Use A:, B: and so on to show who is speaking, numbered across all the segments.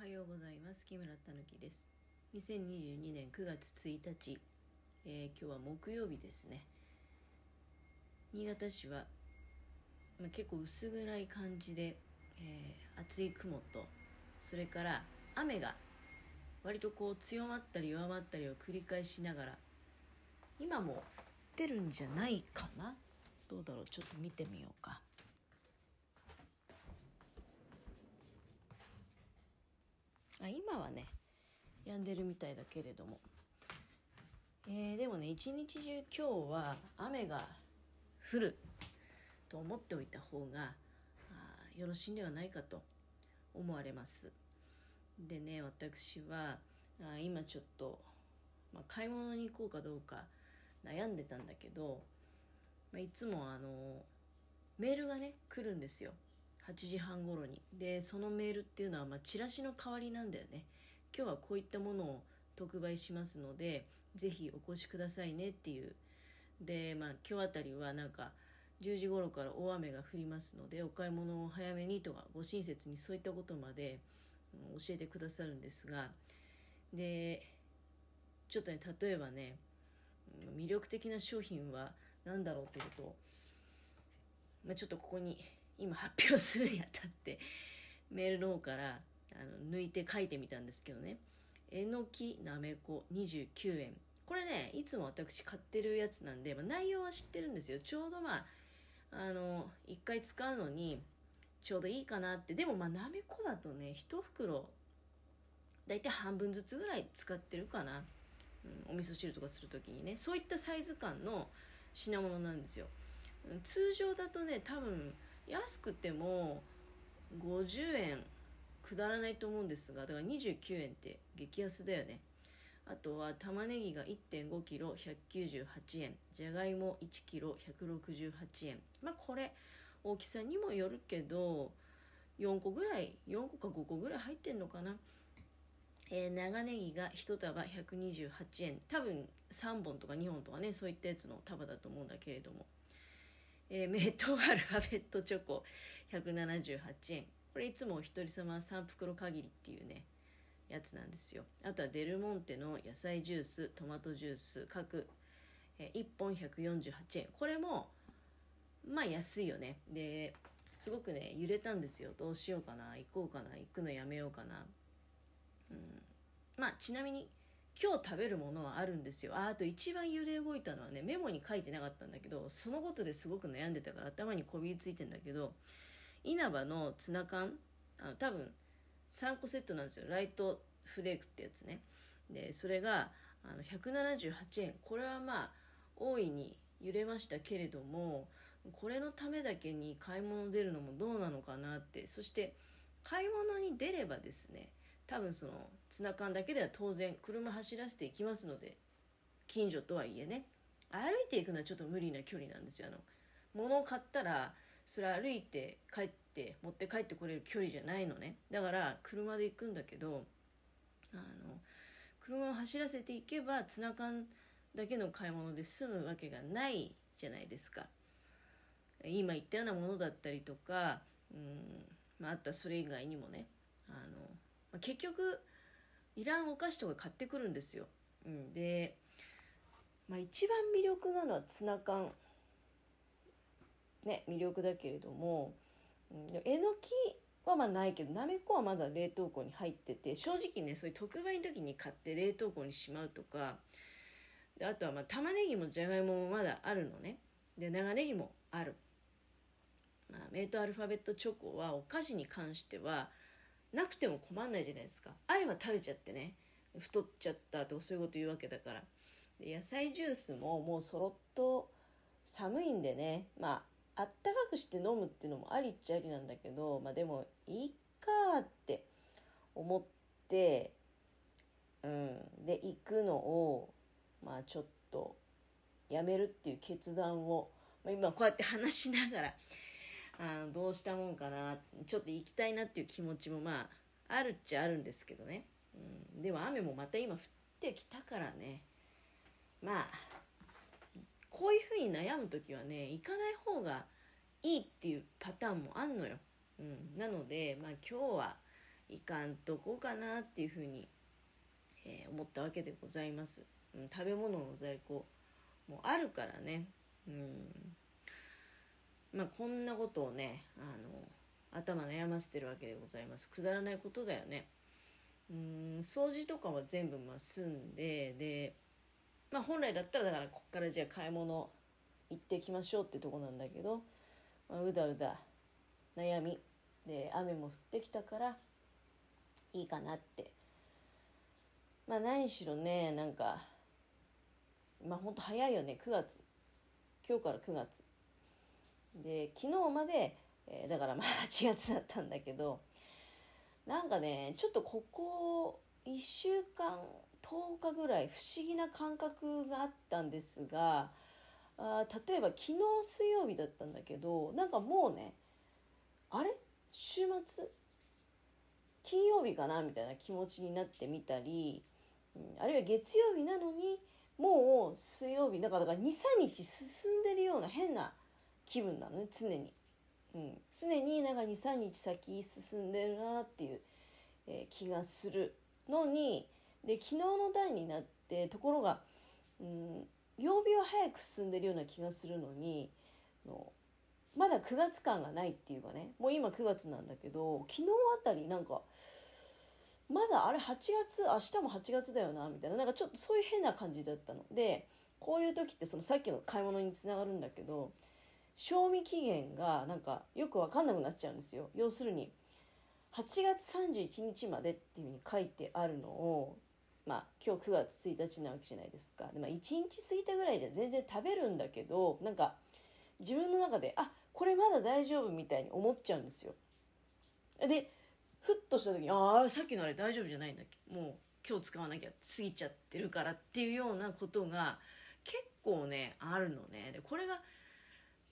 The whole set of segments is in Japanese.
A: はようございます。木村たぬきです。2022年9月1日、えー、今日は木曜日ですね。新潟市は、まあ、結構薄暗い感じで、えー、厚い雲とそれから雨が割とこう強まったり弱まったりを繰り返しながら今も降ってるんじゃないかな？どうだろう？ちょっと見てみようか。あ今はね止んでるみたいだけれども、えー、でもね一日中今日は雨が降ると思っておいた方がよろしいんではないかと思われます。でね私はあ今ちょっと、まあ、買い物に行こうかどうか悩んでたんだけど、まあ、いつもあのメールがね来るんですよ。8時半頃に。でそのメールっていうのは、まあ、チラシの代わりなんだよね。今日はこういったものを特売しますのでぜひお越しくださいねっていう。でまあ今日あたりはなんか10時頃から大雨が降りますのでお買い物を早めにとかご親切にそういったことまで、教えてくださるんですが。でちょっとね例えばね魅力的な商品は何だろうというと、まあ、ちょっとここに今発表するにあたってメールの方からあの抜いて書いてみたんですけどね。えのきなめこ29円。これねいつも私買ってるやつなんで、まあ、内容は知ってるんですよ。ちょうどまああの1回使うのにちょうどいいかなって。でもまあなめこだとね1袋だいたい半分ずつぐらい使ってるかな、うん、お味噌汁とかする時にね。そういったサイズ感の品物なんですよ。通常だとね多分安くても50円くだらないと思うんですがだから29円って激安だよね。あとは玉ねぎが 1.5kg198 円。じゃがいも 1kg168 円。まあこれ大きさにもよるけど4個ぐらい4個か5個ぐらい入ってんのかな。えー、長ネギが1束128円。多分3本とか2本とかねそういったやつの束だと思うんだけれども。えー、メートアルファベットチョコ178円。これいつもお一人様3袋限りっていうねやつなんですよ。あとはデルモンテの野菜ジューストマトジュース各、えー、1本148円。これもまあ安いよね。ですごくね揺れたんですよ。どうしようかな行こうかな行くのやめようかな。うん。まあちなみに今日食べるものはあるんですよ。ああと一番揺れ動いたのはねメモに書いてなかったんだけどそのことですごく悩んでたから頭にこびりついてんだけど稲葉のツナ缶あの多分3個セットなんですよ。ライトフレークってやつね。でそれがあの178円。これはまあ大いに揺れましたけれどもこれのためだけに買い物出るのもどうなのかなって。そして買い物に出ればですね多分そのツナ缶だけでは当然車走らせていきますので近所とはいえね。歩いていくのはちょっと無理な距離なんですよ。あの物を買ったらそれ歩いて帰って持って帰ってこれる距離じゃないのね。だから車で行くんだけどあの車を走らせていけばツナ缶だけの買い物で済むわけがないじゃないですか。今言ったようなものだったりとかうん、まあ、あとはそれ以外にもね。あのまあ、結局いらんお菓子とか買ってくるんですよ。うん、で、まあ、一番魅力なのはツナ缶。ね魅力だけれども、うん、えのきはまあないけどなめこはまだ冷凍庫に入ってて正直ねそういう特売の時に買って冷凍庫にしまうとか。であとはまあ玉ねぎもじゃがいももまだあるのね。で長ネギもある、まあ、メイトアルファベットチョコはお菓子に関してはなくても困んないじゃないですか。あれば食べちゃってね。太っちゃったとかそういうこと言うわけだから。野菜ジュースももうそろっと寒いんでね。まああったかくして飲むっていうのもありっちゃありなんだけどまあでもいいかって思ってうん。で行くのをまあちょっとやめるっていう決断を、まあ、今こうやって話しながらあのどうしたもんかな。ちょっと行きたいなっていう気持ちもまああるっちゃあるんですけどね、うん、でも雨もまた今降ってきたからね。まあこういうふうに悩む時はね行かない方がいいっていうパターンもあんのよ、うん、なのでまあ今日はいかんとこうかなっていうふうに、えー、思ったわけでございます、うん、食べ物の在庫もあるからね。うん。まあこんなことをねあの頭悩ませてるわけでございます。くだらないことだよね。うん掃除とかは全部まあ済んででまあ本来だったらだからこっからじゃあ買い物行ってきましょうってとこなんだけど、まあ、うだうだ悩みで雨も降ってきたからいいかなって。まあ何しろねなんかまあほんと早いよね。9月。今日から9月。で昨日まで、えー、だからまあ 8月だったんだけどなんかねちょっとここ1週間10日ぐらい不思議な感覚があったんですがあ例えば昨日水曜日だったんだけどなんかもうねあれ？週末？金曜日かな？みたいな気持ちになってみたり、あるいは月曜日なのにもう水曜日だからだから23日進んでるような変な気分なのね常に。うん、常になんか23日先進んでるなっていう、えー、気がするのにで昨日の段になってところが、うん、曜日は早く進んでるような気がするのにのまだ9月感がないっていうかねもう今9月なんだけど昨日あたりなんかまだあれ8月明日も8月だよなみたいななんかちょっとそういう変な感じだったのでこういう時ってそのさっきの買い物につながるんだけど賞味期限がなんかよく分かんなくなっちゃうんですよ。要するに8月31日までっていうふうに書いてあるのをまあ今日9月1日なわけじゃないですか。で、まあ、1日過ぎたぐらいじゃ全然食べるんだけどなんか自分の中であこれまだ大丈夫みたいに思っちゃうんですよ。でふっとした時にああさっきのあれ大丈夫じゃないんだっけ。もう今日使わなきゃ過ぎちゃってるからっていうようなことが結構ねあるのね。でこれが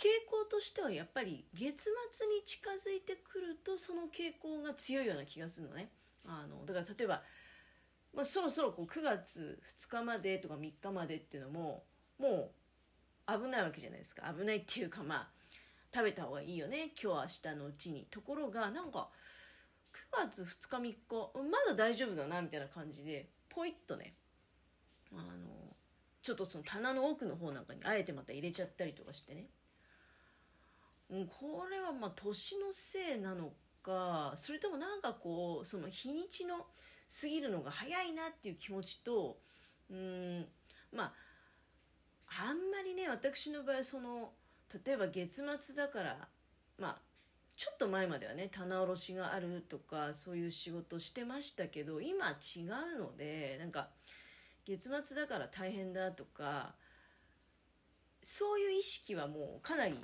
A: 傾向としてはやっぱり月末に近づいてくるとその傾向が強いような気がするのね。あのだから例えば、まあ、そろそろこう9月2日までとか3日までっていうのももう危ないわけじゃないですか。危ないっていうかまあ食べた方がいいよね。今日明日のうちに。ところがなんか9月2日3日まだ大丈夫だなみたいな感じでポイッとねあのちょっとその棚の奥の方なんかにあえてまた入れちゃったりとかしてね。うん、これはまあ年のせいなのかそれともなんかこうその日にちの過ぎるのが早いなっていう気持ちとうんまああんまりね私の場合その例えば月末だからまあちょっと前まではね棚卸しがあるとかそういう仕事してましたけど今違うのでなんか月末だから大変だとかそういう意識はもうかなり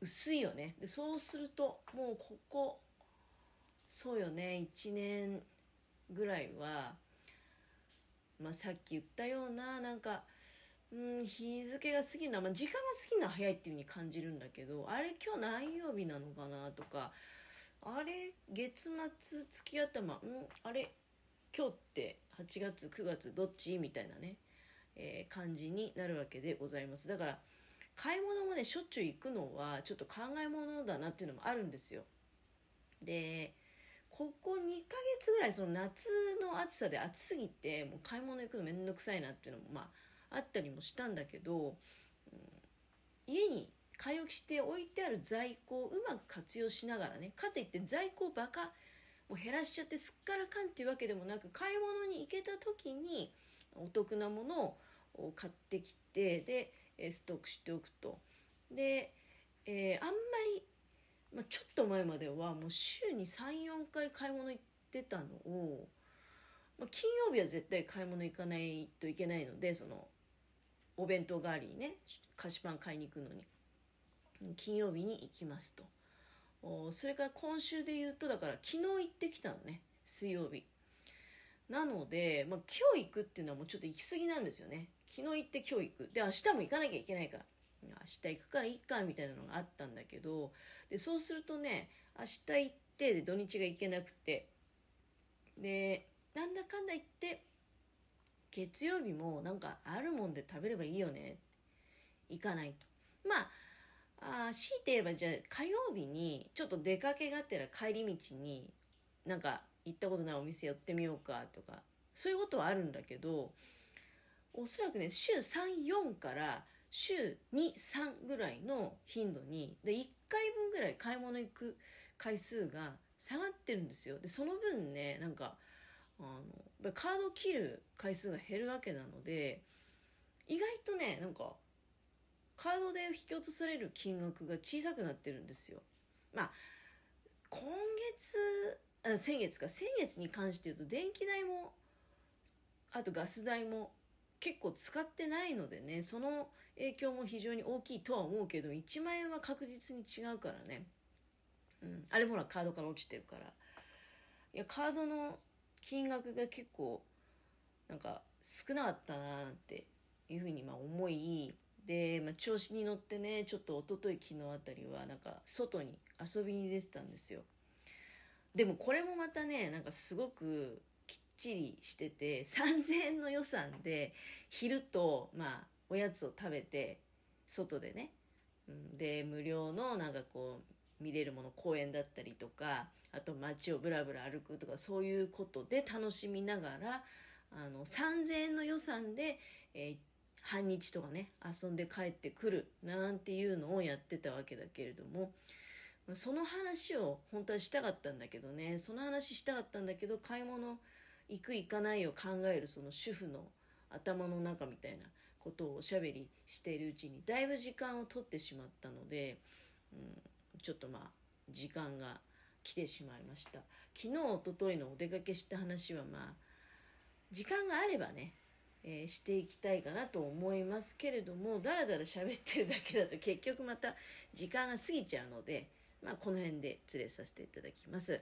A: 薄いよね。でそうするともうここそうよね1年ぐらいは、まあ、さっき言ったようななんか、うん、日付が過ぎるのは、まあ、時間が過ぎるのは早いっていう風に感じるんだけどあれ今日何曜日なのかなとかあれ月末月頭うんあれ今日って8月9月どっち？みたいなね、えー、感じになるわけでございます。だから買い物もねしょっちゅう行くのはちょっと考え物だなっていうのもあるんですよ。でここ2ヶ月ぐらいその夏の暑さで暑すぎてもう買い物行くのめんどくさいなっていうのもまああったりもしたんだけど、うん、家に買い置きして置いてある在庫をうまく活用しながらねかといって在庫をバカもう減らしちゃってすっからかんっていうわけでもなく買い物に行けた時にお得なものを買ってきてでストックしておくと。で、えー、あんまり、まあ、ちょっと前まではもう週に34回買い物行ってたのを、まあ、金曜日は絶対買い物行かないといけないのでそのお弁当代わりにね菓子パン買いに行くのに。金曜日に行きますと。それから今週で言うとだから昨日行ってきたのね水曜日。なので、まあ、今日行くっていうのはもうちょっと行き過ぎなんですよね。昨日行って今日行くで明日も行かなきゃいけないから。明日行くからいっかみたいなのがあったんだけどでそうするとね明日行ってで土日が行けなくて。でなんだかんだ言って月曜日もなんかあるもんで食べればいいよね。行かないと。まああ強いて言えばじゃあ火曜日にちょっと出かけがってら帰り道になんか行ったことないお店寄ってみようかとかそういうことはあるんだけどおそらくね週34から週23ぐらいの頻度にで1回分ぐらい買い物行く回数が下がってるんですよ。でその分ねなんかあのカードを切る回数が減るわけなので意外とねなんかカードで引き落とされる金額が小さくなってるんですよ。まあ今月あ先月か。先月に関して言うと電気代もあとガス代も結構使ってないのでねその影響も非常に大きいとは思うけど1万円は確実に違うからね、うん、あれほらカードから落ちてるから。いやカードの金額が結構なんか少なかったなっていうふうにま思いで、まあ、調子に乗ってねちょっと一昨日昨日あたりはなんか外に遊びに出てたんですよ。でもこれもまたねなんかすごくちりしてて 3000円の予算で昼とまあおやつを食べて外でね、うん、で無料のなんかこう見れるもの公園だったりとかあと街をぶらぶら歩くとかそういうことで楽しみながらあの3000円の予算で、えー、半日とかね遊んで帰ってくるなんていうのをやってたわけだけれどもその話を本当はしたかったんだけどねその話したかったんだけど買い物行く行かないを考えるその主婦の頭の中みたいなことをおしゃべりしているうちにだいぶ時間を取ってしまったので、うん、ちょっとまあ時間が来てしまいました昨日おとといのお出かけした話はまあ時間があればねえー、していきたいかなと思いますけれどもだらだら喋ってるだけだと結局また時間が過ぎちゃうので、まあ、この辺で失礼させていただきます。